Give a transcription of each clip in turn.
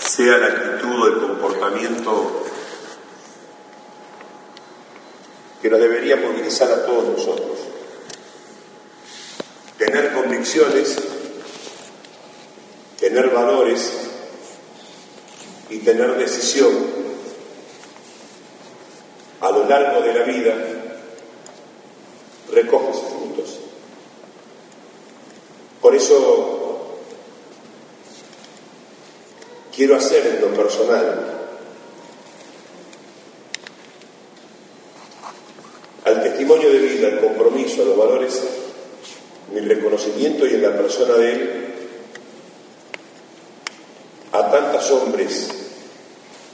sea la actitud o el comportamiento que nos debería movilizar a todos nosotros. Tener convicciones, tener valores y tener decisión a lo largo de la vida recoge sus frutos. Por eso quiero hacer en lo personal al testimonio de vida, al compromiso, a los valores, mi reconocimiento y en la persona de él, a tantos hombres,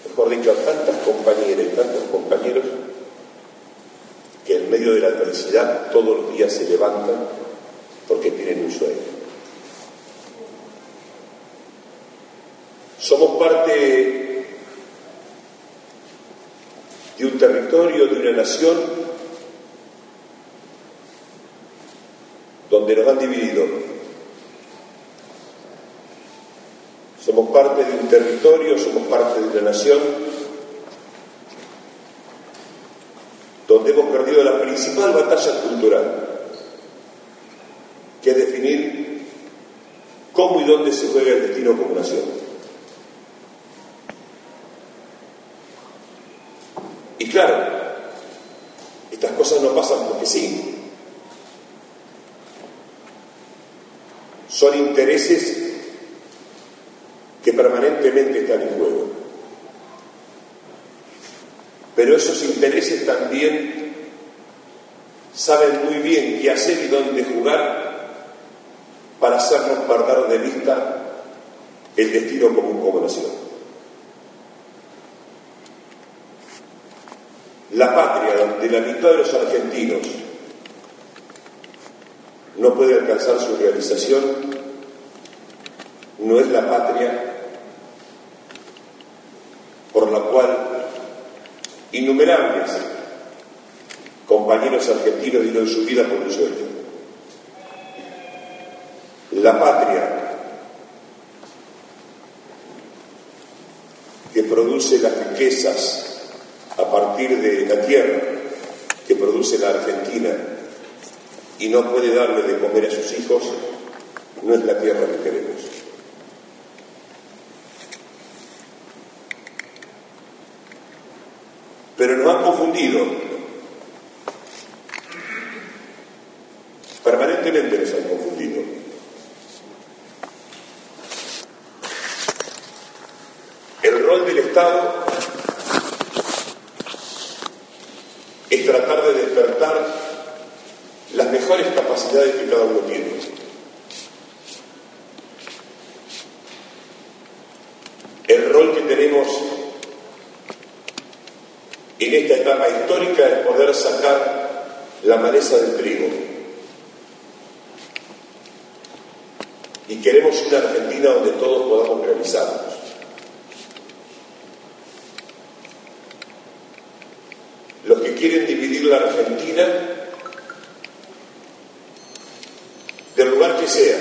mejor dicho, a tantas compañeras y tantos compañeros que en medio de la adversidad todos los días se levantan porque tienen un sueño. Somos parte de un nación donde nos han dividido. Somos parte de un territorio, somos parte de una nación donde hemos perdido la principal batalla cultural, que es definir cómo y dónde se juega el destino como nación. Y claro, estas cosas no pasan porque sí, son intereses que están en juego. Pero esos intereses también saben muy bien qué hacer y dónde jugar para hacernos perder de vista el destino común como nación. La patria donde la mitad de los argentinos no puede alcanzar su realización, no es la patria la cual innumerables compañeros argentinos dieron su vida por un sueño. La patria que produce las riquezas a partir de la tierra que produce la Argentina y no puede darle de comer a sus hijos, no es la tierra que queremos. Pero nos han confundido. Permanentemente nos han confundido. El rol del Estado es tratar de despertar las mejores capacidades que cada uno tiene. El rol que tenemos en esta etapa histórica es poder sacar la maleza del trigo. Y queremos una Argentina donde todos podamos realizarnos. Los que quieren dividir la Argentina del lugar que sea.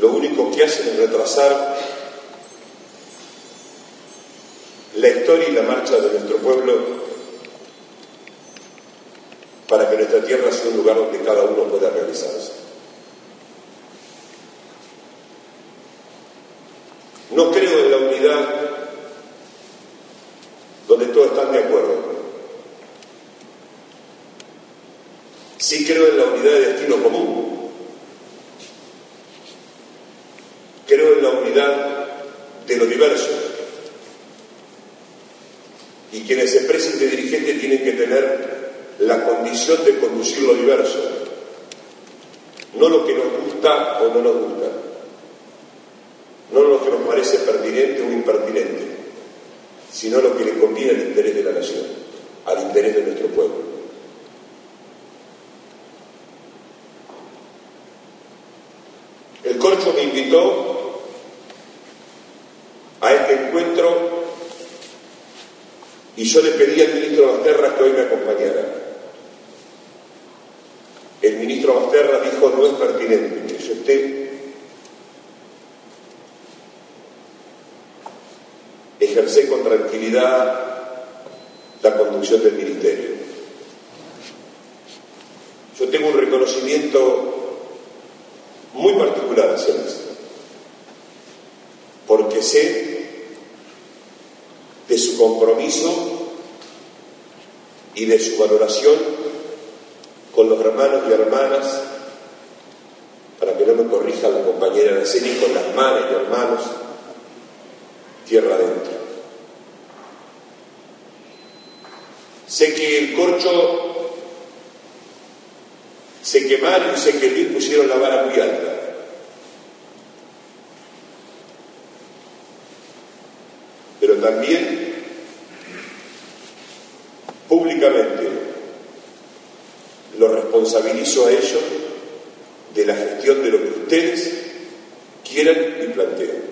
Lo único que hacen es retrasar la historia y la marcha de nuestro pueblo para que nuestra tierra sea un lugar donde cada uno pueda realizarse. No creo en la unidad donde todos están de acuerdo. Sí creo en la unidad de destino común. Creo en la unidad de lo diverso. Y quienes se expresen de dirigente tienen que tener la condición de conducir lo diverso. No lo que nos gusta o no nos gusta. No lo que nos parece pertinente o impertinente, sino lo que le conviene al interés de la nación, al interés de nuestro pueblo. El Corcho me invitó a este encuentro y yo le pedí al ministro Basterra que hoy me acompañara. El ministro Basterra dijo no es pertinente que yo esté ejercer con tranquilidad la conducción del ministerio. Yo tengo un reconocimiento muy particular hacia eso, porque sé de su y de su valoración con los hermanos y hermanas, para que no me corrija la compañera de serie, con las madres y hermanos, tierra adentro. Sé que el corcho se quemaron y sé que Luis pusieron la vara muy alta. Pero también públicamente lo responsabilizo a ellos de la gestión de lo que ustedes quieran y planteen.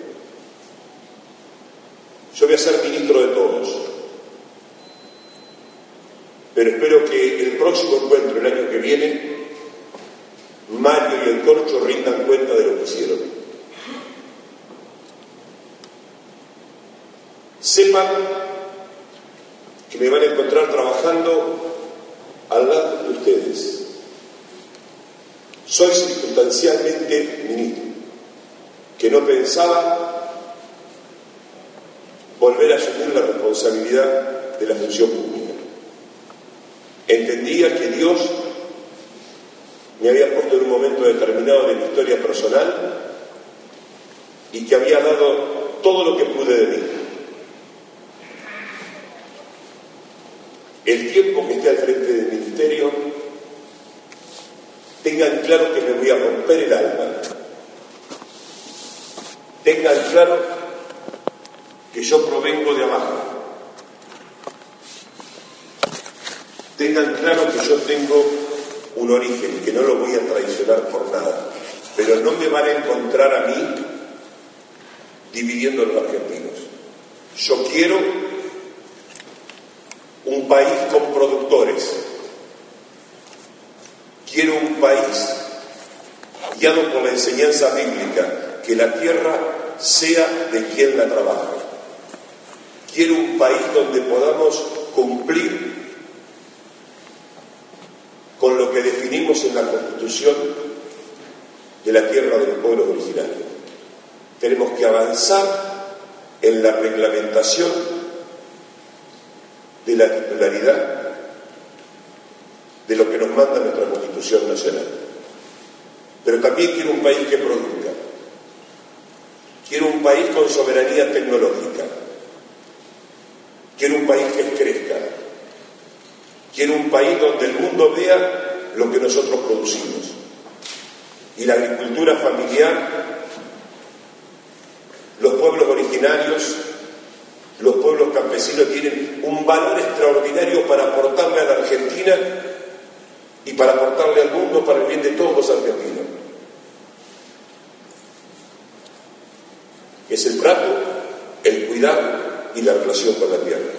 Yo voy a ser ministro de todos pero espero que el próximo encuentro, el año que viene, Mario y el Corcho rindan cuenta de lo que hicieron. Sepan que me van a encontrar trabajando al lado de ustedes. Soy circunstancialmente ministro, que no pensaba volver a asumir la responsabilidad de la función pública. Entendía que Dios me había puesto en un momento determinado de mi y que había dado todo lo que pude de mí. El tiempo que esté al frente del ministerio, tengan claro que me voy a romper el alma. Tengan claro que yo provengo de abajo Tengan claro que yo tengo un origen, que no lo voy a traicionar por nada, pero no me van a encontrar a mí dividiendo los argentinos. Yo quiero un país con productores, quiero un país guiado por la enseñanza bíblica, que la tierra sea de quien la trabaja. Quiero un país donde podamos cumplir con lo que definimos en la Constitución de la tierra de los pueblos originarios. Tenemos que avanzar en la reglamentación de la titularidad de lo que nos manda nuestra Constitución Nacional. Pero también quiero un país que produzca. Quiero un país con soberanía tecnológica. Quiero un país que crezca. Quiero un país donde el mundo vea lo que nosotros producimos. Y la agricultura familiar, los pueblos originarios, los pueblos campesinos tienen un valor extraordinario para aportarle a la Argentina y para aportarle al mundo para el bien de todos los argentinos. Es el trato, el cuidado y la relación con la tierra.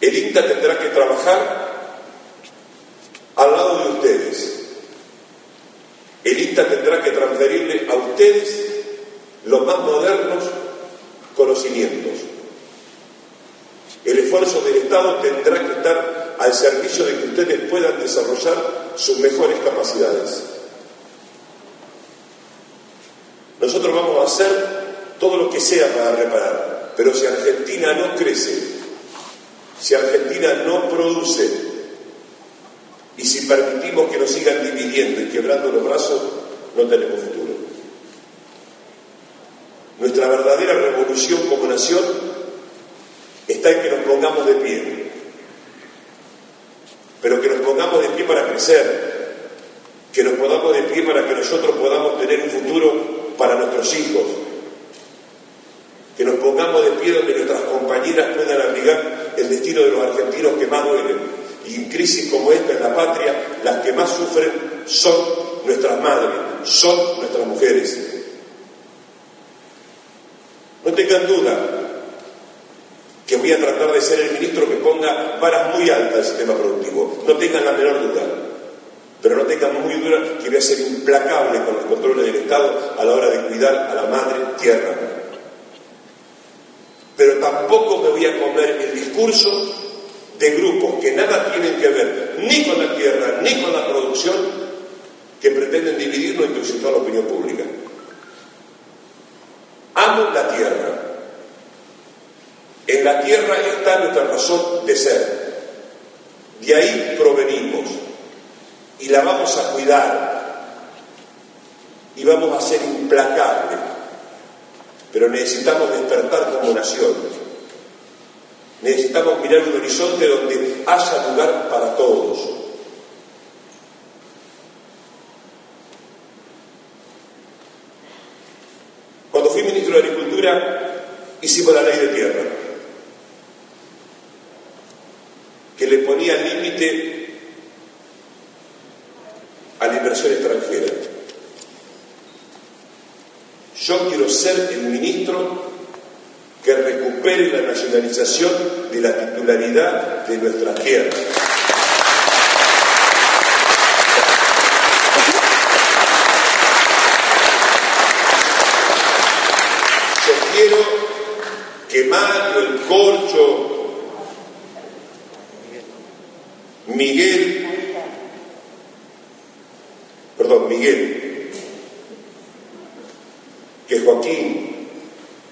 El INTA tendrá que trabajar al lado de ustedes. El INTA tendrá que transferirle a ustedes los más modernos conocimientos. El esfuerzo del Estado tendrá que estar al servicio de que ustedes puedan desarrollar sus mejores capacidades. Nosotros vamos a hacer todo lo que sea para reparar, pero si Argentina no crece si Argentina no produce y si permitimos que nos sigan dividiendo y quebrando los brazos, no tenemos futuro. Nuestra verdadera revolución como nación está en que nos pongamos de pie, pero que nos pongamos de pie para crecer, que nos pongamos de pie para que nosotros podamos tener un futuro para nuestros hijos, que nos pongamos de pie donde nuestras compañeras puedan abrigar el destino de los argentinos que más duelen. Y en crisis como esta en la patria, las que más sufren son nuestras madres, son nuestras mujeres. No tengan duda que voy a tratar de ser el ministro que ponga varas muy altas al sistema productivo. No tengan la menor duda. pero no tengan muy dura que voy a ser implacable con los controles del Estado a la hora de cuidar a la madre tierra. Pero tampoco me voy a comer el discurso de grupos que nada tienen que ver ni con la tierra ni con la producción que pretenden dividirnos y toda la opinión pública. Amo la tierra. La tierra está nuestra razón de ser. De ahí provenimos y la vamos a cuidar y vamos a ser implacables. Pero necesitamos despertar como nación. Necesitamos mirar un horizonte donde haya lugar para todos. Cuando fui ministro de Agricultura, hicimos la ley de tierra, que le ponía límite a la inversión extranjera. Yo quiero ser el ministro que recupere la nacionalización de la titularidad de nuestra tierra. Yo quiero que Mario, el Corcho, Joaquín,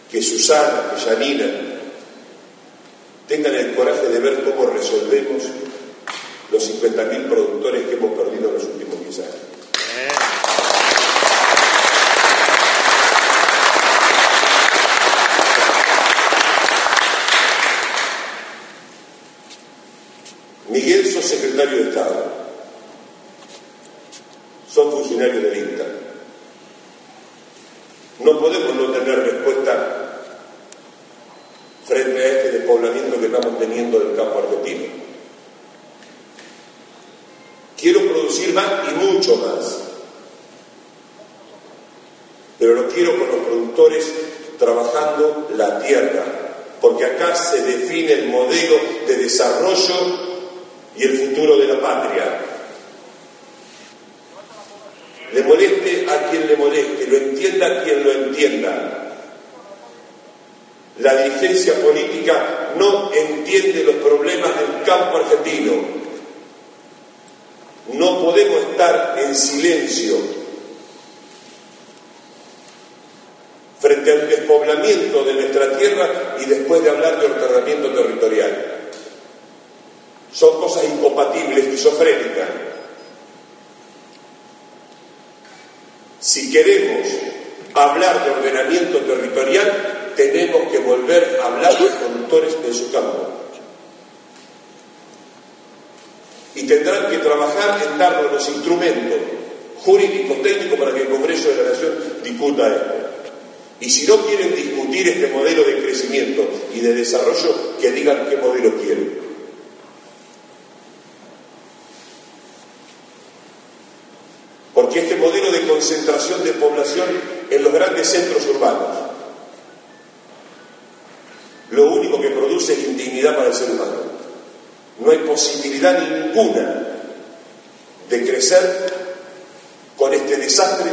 que Susana, que Janina, tengan el coraje de ver cómo resolvemos los 50.000 productores que hemos perdido en los últimos 10 años. Miguel, sos secretario de Estado son funcionarios del INTA. No podemos no tener respuesta frente a este despoblamiento que estamos teniendo del campo argentino. Quiero producir más y mucho más, pero lo quiero con los productores trabajando la tierra, porque acá se define el modelo de desarrollo y el futuro de la patria le moleste a quien le moleste, lo quien lo entienda. La dirigencia política no entiende los problemas del campo argentino. No podemos estar en silencio frente al despoblamiento de nuestra tierra y después de hablar de ordenamiento territorial. Son cosas incompatibles, esquizofrénicas. Si queremos hablar de ordenamiento territorial, tenemos que volver a hablar de conductores en su campo. Y tendrán que trabajar en darnos los instrumentos jurídicos, técnicos para que el Congreso de la Nación discuta esto. Y si no quieren discutir este modelo de crecimiento y de desarrollo, que digan qué modelo quieren. porque este modelo de concentración de población en los grandes centros urbanos lo único que produce es indignidad para el ser humano. No hay posibilidad ninguna de crecer con este desastre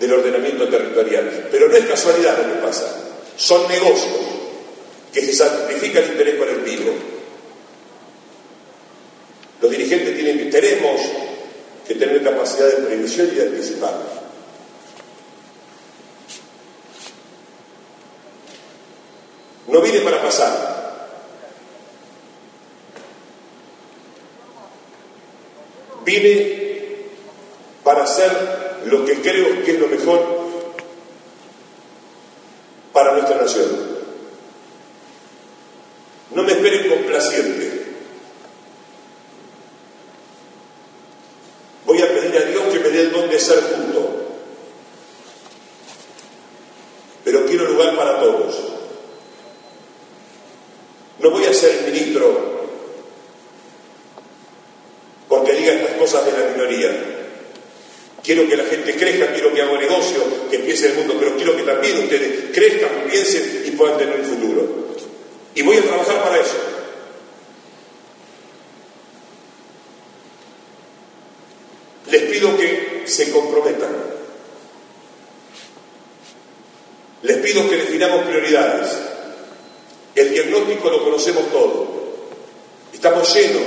del ordenamiento territorial. Pero no es casualidad lo que pasa, son negocios que se sacrifica el interés colectivo. Los dirigentes tienen que, tenemos que tener capacidad de previsión y de anticipar. No vine para pasar. Vine para hacer lo que creo que es lo mejor para nuestra nación. No me esperen complaciente. el don de ser junto. Pero quiero lugar para todos. No voy a ser el ministro porque diga estas cosas de la minoría. Quiero que la gente crezca, quiero que haga negocio, que empiece el mundo, pero quiero que también ustedes crezcan, piensen y puedan tener un futuro. Y voy a trabajar para eso. les pido que se comprometan. Les pido que definamos prioridades. El diagnóstico lo conocemos todos. Estamos llenos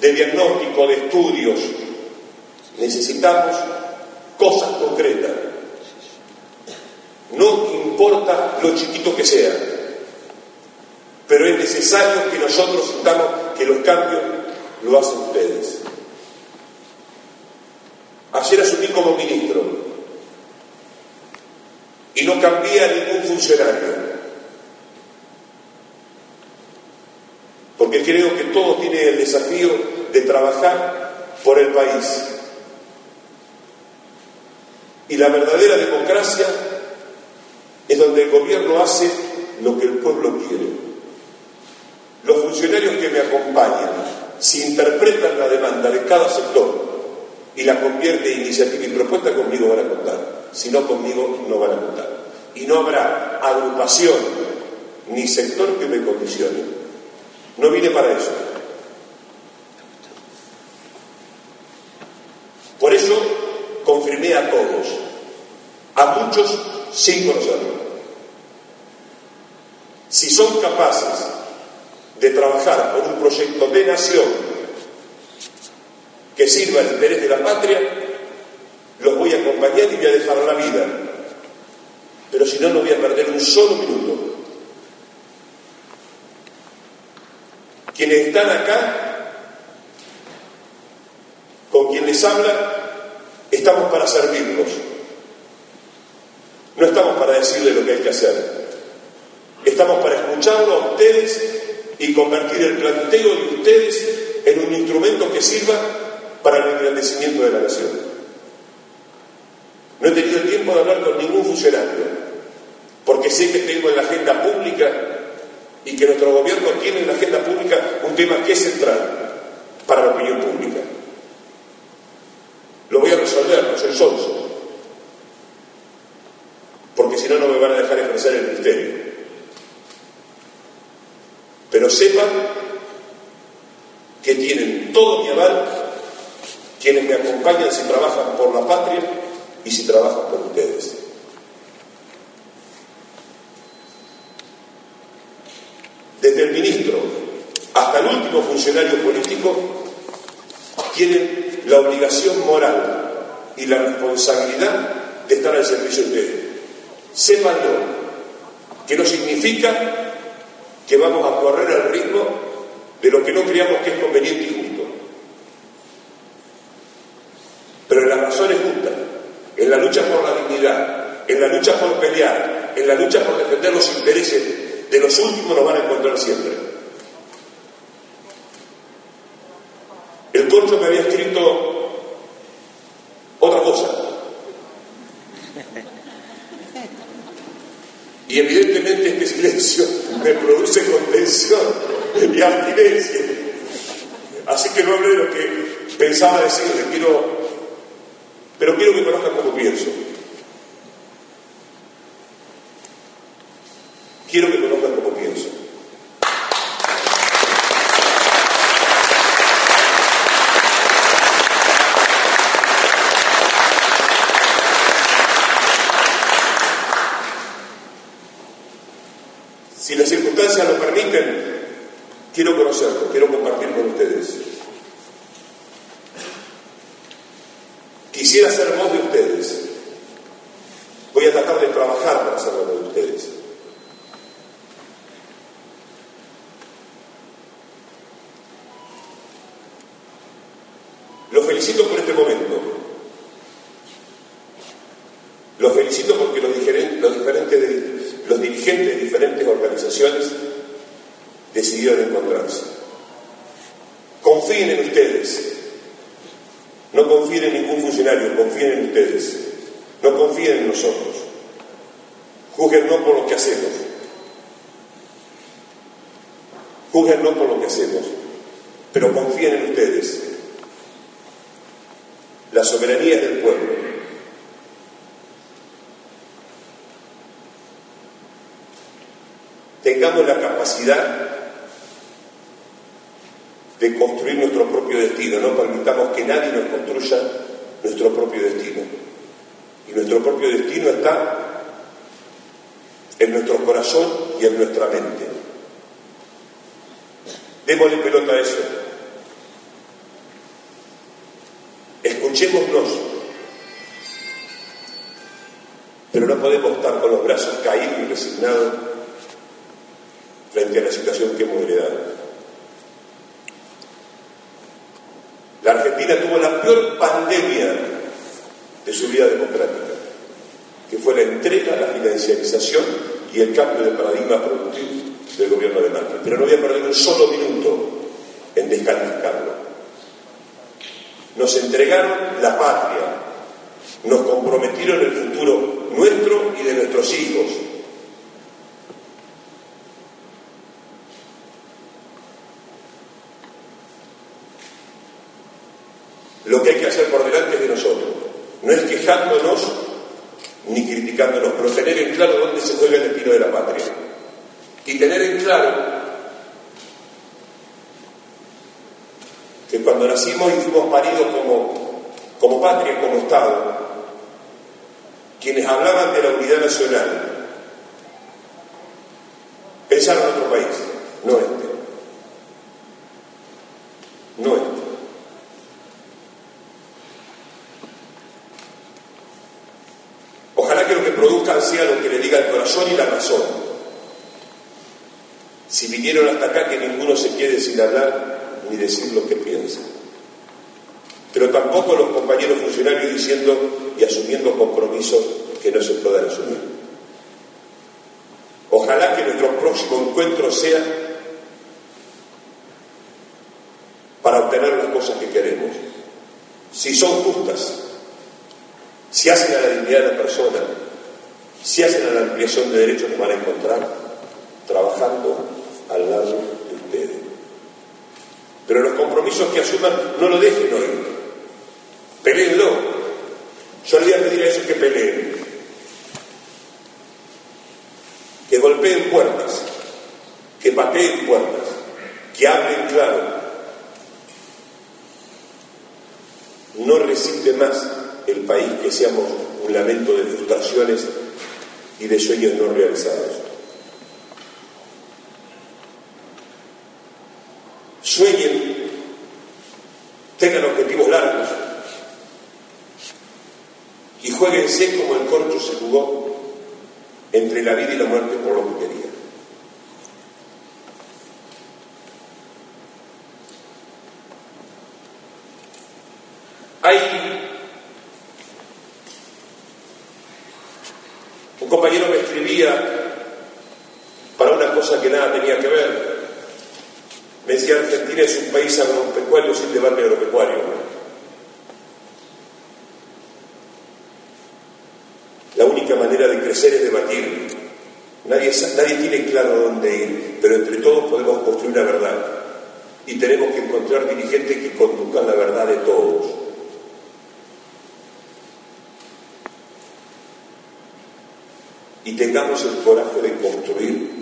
de diagnóstico, de estudios. Necesitamos cosas concretas. No importa lo chiquito que sea, pero es necesario que nosotros sintamos que los cambios lo hacen ustedes. Ayer asumí como ministro y no cambié a ningún funcionario. Porque creo que todos tienen el desafío de trabajar por el país. Y la verdadera democracia es donde el gobierno hace lo que el pueblo quiere. Los funcionarios que me acompañan, si interpretan la demanda de cada sector y la convierte en iniciativa y propuesta, conmigo van a contar. Si no, conmigo no van a contar. Y no habrá agrupación ni sector que me condicione. No vine para eso. Por eso confirmé a todos, a muchos sin conocerlo. Si son capaces de trabajar por un proyecto de nación que sirva al interés de la patria, los voy a acompañar y voy a dejar la vida. Pero si no, no voy a perder un solo minuto. Quienes están acá, con quien les habla, estamos para servirlos. No estamos para decirle lo que hay que hacer. Estamos para escucharlo a ustedes y convertir el planteo de ustedes en un instrumento que sirva para el engrandecimiento de la nación. No he tenido el tiempo de hablar con ningún funcionario, porque sé que tengo en la agenda pública y que nuestro gobierno tiene en la agenda pública un tema que es central para la opinión pública. Lo voy a resolver, no soy sonso, porque si no, me van a dejar ejercer el ministerio. Pero sepan que tienen todo mi aval quienes me acompañan si trabajan por la patria y si trabajan por ustedes. Desde el ministro hasta el último funcionario político tienen la obligación moral y la responsabilidad de estar al servicio de ustedes. Sépanlo, que no significa que vamos a correr al ritmo de lo que no creamos que es conveniente y justo. Pero en las razones justas, en la lucha por la dignidad, en la lucha por pelear, en la lucha por defender los intereses de los últimos nos van a encontrar siempre. El corcho me había Y evidentemente este silencio me produce contención y abstinencia. Así que no hablé de lo que pensaba decirle, quiero, pero quiero que conozcan cómo pienso. Quiero que conozcan cómo pienso. Si las circunstancias lo permiten, quiero conocerlo, quiero compartir con ustedes. Quisiera ser voz de ustedes. Voy a tratar de trabajar para ser voz de ustedes. Los felicito por este momento. Los felicito porque los, diferentes, los, dirigentes de diferentes organizaciones decidieron encontrarse. Confíen en ustedes. No confíen en ningún funcionario, confíen en ustedes. No confíen en nosotros. Juzguen no por lo que hacemos. Juzguen no por lo que hacemos, pero confíen en ustedes. La soberanía es del pueblo. Tengamos la capacidad de construir nuestro propio destino, no permitamos que nadie nos construya nuestro propio destino. Y nuestro propio destino está en nuestro corazón y en nuestra mente. Démosle pelota a eso. Escuchémonos. Pero no podemos estar con los brazos caídos y resignados frente a la situación que hemos heredado. La Argentina tuvo la peor pandemia de su vida democrática, que fue la entrega, la financiarización y el cambio de paradigma productivo del gobierno de Macri. Pero no voy a perder un solo minuto en descalificarlo. Nos entregaron la patria, nos comprometieron el futuro nuestro y de nuestros hijos. Lo que hay que hacer por delante de nosotros. No es quejándonos ni criticándonos, pero tener en claro dónde se juega el destino de la patria. Y tener en claro que cuando nacimos y fuimos paridos como, como patria, como Estado, quienes hablaban de la unidad nacional pensaron en otro país, no este. No este. Ojalá que lo que produzcan sea lo que le diga el Si vinieron hasta acá, que ninguno se quede sin hablar ni decir lo que piensa. Pero tampoco los compañeros funcionarios diciendo y asumiendo compromisos que no se puedan asumir. Ojalá que nuestro próximo encuentro sea para obtener las cosas que queremos. Si son justas, si hacen a la dignidad de la persona, de derechos, nos van a encontrar trabajando al lado de ustedes. Pero los compromisos que asuman no lo dejen hoy. Peleenlo. Yo le voy a pedir a ellos que peleen. Que golpeen puertas. Que pateen puertas. Que hablen claro. No resiste más el país que seamos un lamento de frustraciones y de sueños no realizados. Sueñen, tengan objetivos largos y jueguense como el corcho se jugó entre la vida y la muerte por lo que quería. Hay un compañero me escribía para una cosa que nada tenía que ver. Me decía, Argentina es un país agropecuario sin debate agropecuario. La única manera de crecer es debatir. Nadie, nadie tiene claro dónde ir, pero entre todos podemos construir una verdad. Y tenemos que encontrar dirigentes que conduzcan la verdad de todos. Y tengamos el coraje de construir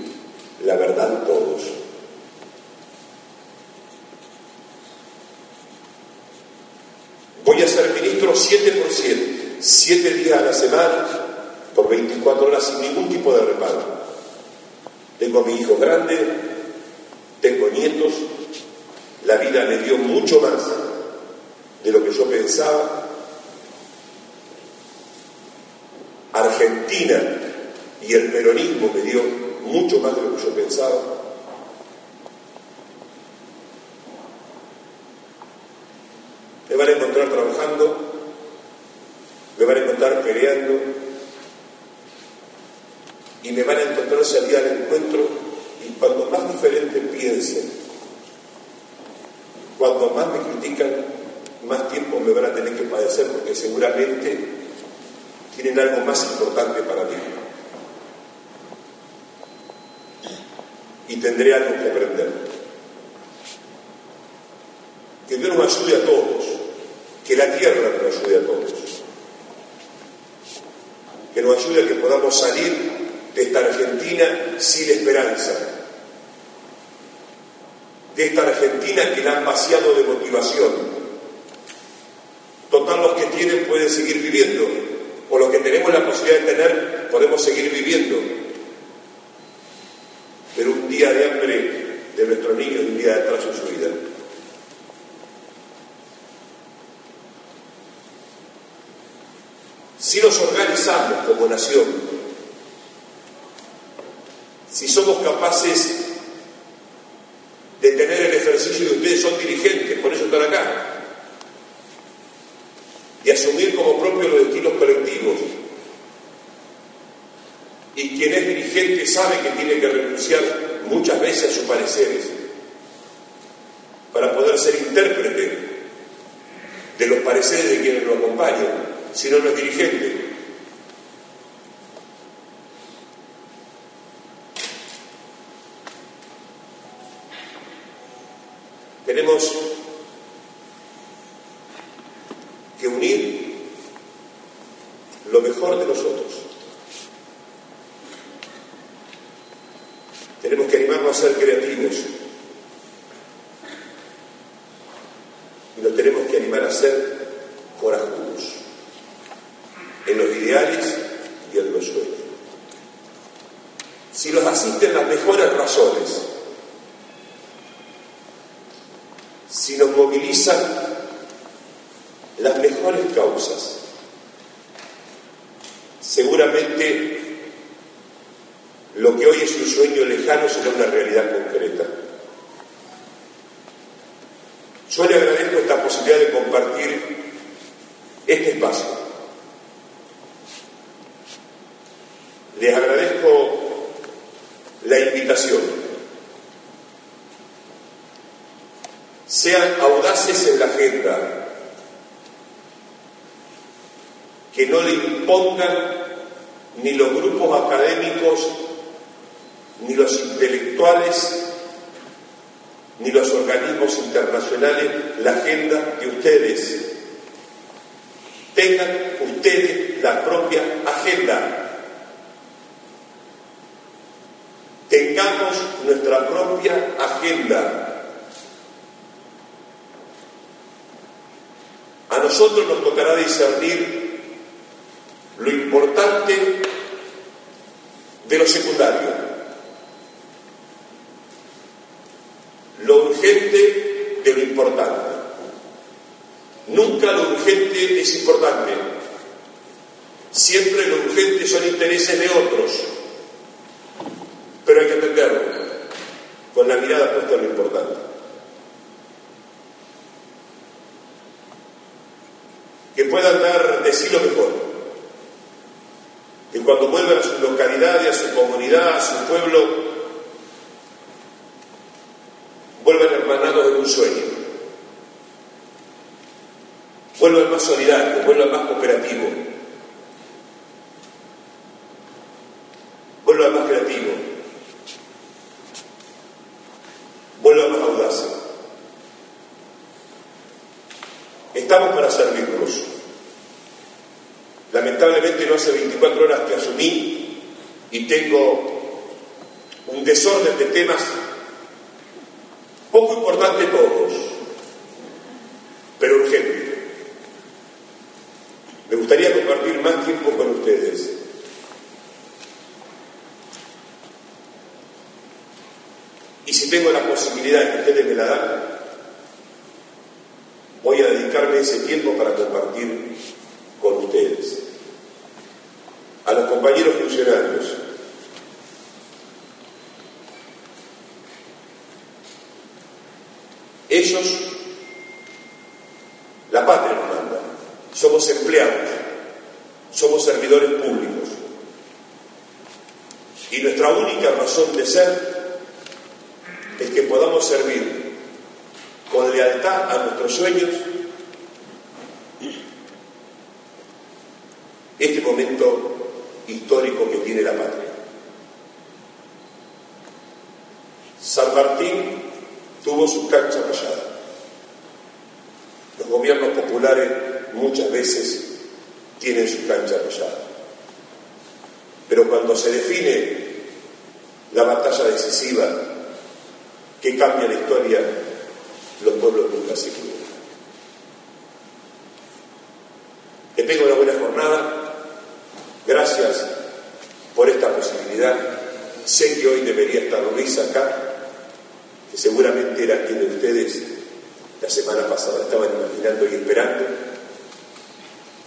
la verdad de todos. Voy a ser ministro 7 por 7, 7 días a la semana, por 24 horas sin ningún tipo de reparo. Tengo a mi hijo grande, tengo nietos, la vida me dio mucho más de lo que yo pensaba. Argentina y el peronismo me dio mucho más de lo que yo pensaba. Me van a encontrar trabajando, me van a encontrar peleando y me van a encontrar salir al encuentro y cuando más diferente piensen, cuando más me critican, más tiempo me van a tener que padecer porque seguramente tienen algo más importante para mí. Y tendré algo que aprender. Que Dios nos ayude a todos, que la tierra nos ayude a todos, que nos ayude a que podamos salir de esta Argentina sin esperanza, de esta Argentina que la han vaciado de motivación. Total, los que tienen pueden seguir viviendo, o los que tenemos la posibilidad de tener podemos seguir viviendo. Pero un día de hambre de nuestros niños un día de en su vida. Si nos organizamos como nación, si somos capaces de tener el ejercicio de ustedes son dirigentes, por eso están acá, y asumir como propio los destinos colectivos. Y quien es dirigente sabe que tiene que renunciar muchas veces a sus pareceres para poder ser intérprete de los pareceres de quienes lo acompañan, si no, no es dirigente. Tenemos que unir lo mejor de nosotros. Tenemos que animarnos a ser creativos. Y nos tenemos que animar a ser corajudos en los ideales y en los sueños. Si nos asisten las mejores razones, si nos movilizan las mejores causas, seguramente lo que hoy es un sueño lejano será una realidad concreta. Yo le agradezco esta posibilidad de compartir este espacio. Les agradezco la invitación. Sean audaces en la agenda, que no le impongan ni los grupos académicos, ni los intelectuales, ni los organismos internacionales la agenda de ustedes. Tengan ustedes la propia agenda. Tengamos nuestra propia agenda. A nosotros nos tocará discernir lo importante de lo secundario, lo urgente de lo importante. Nunca lo urgente es importante, siempre lo urgente son intereses de otros, pero hay que entenderlo con la mirada puesta en lo importante. Que puedan dar de sí lo mejor cuando vuelvan a su localidad y a su comunidad, a su pueblo, vuelvan hermanados en un sueño, vuelvan más solidarios, vuelvan más cooperativos, vuelvan más creativos, vuelvan más audaces. Estamos para servirnos. Lamentablemente no hace 24 horas que asumí y tengo un desorden de temas poco importante todos, pero urgente. Me gustaría compartir más tiempo con ustedes. Y si tengo la posibilidad que ustedes me la dan, voy a dedicarme ese tiempo para compartir con ustedes. A los compañeros funcionarios, ellos, la patria nos manda, somos empleados, somos servidores públicos. Y nuestra única razón de ser es que podamos servir con lealtad a nuestros sueños este momento histórico que tiene la patria. Su cancha rayada. Los gobiernos populares muchas veces tienen su cancha rayada. Pero cuando se define la batalla decisiva, que cambia la historia, los pueblos nunca se equivocan. Que una buena jornada. Gracias por esta posibilidad. Sé que hoy debería estar Luis acá, seguramente era quien de ustedes la semana pasada estaban imaginando y esperando.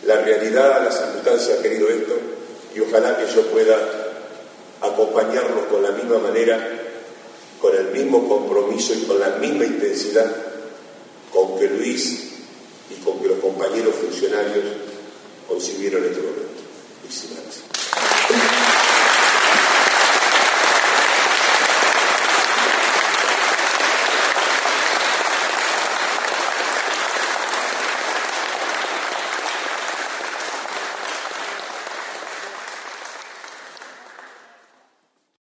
La realidad, la circunstancia ha querido esto y ojalá que yo pueda acompañarlos con la misma manera, con el mismo compromiso y con la misma intensidad con que Luis y con que los compañeros funcionarios consiguieron este momento. Muchísimas.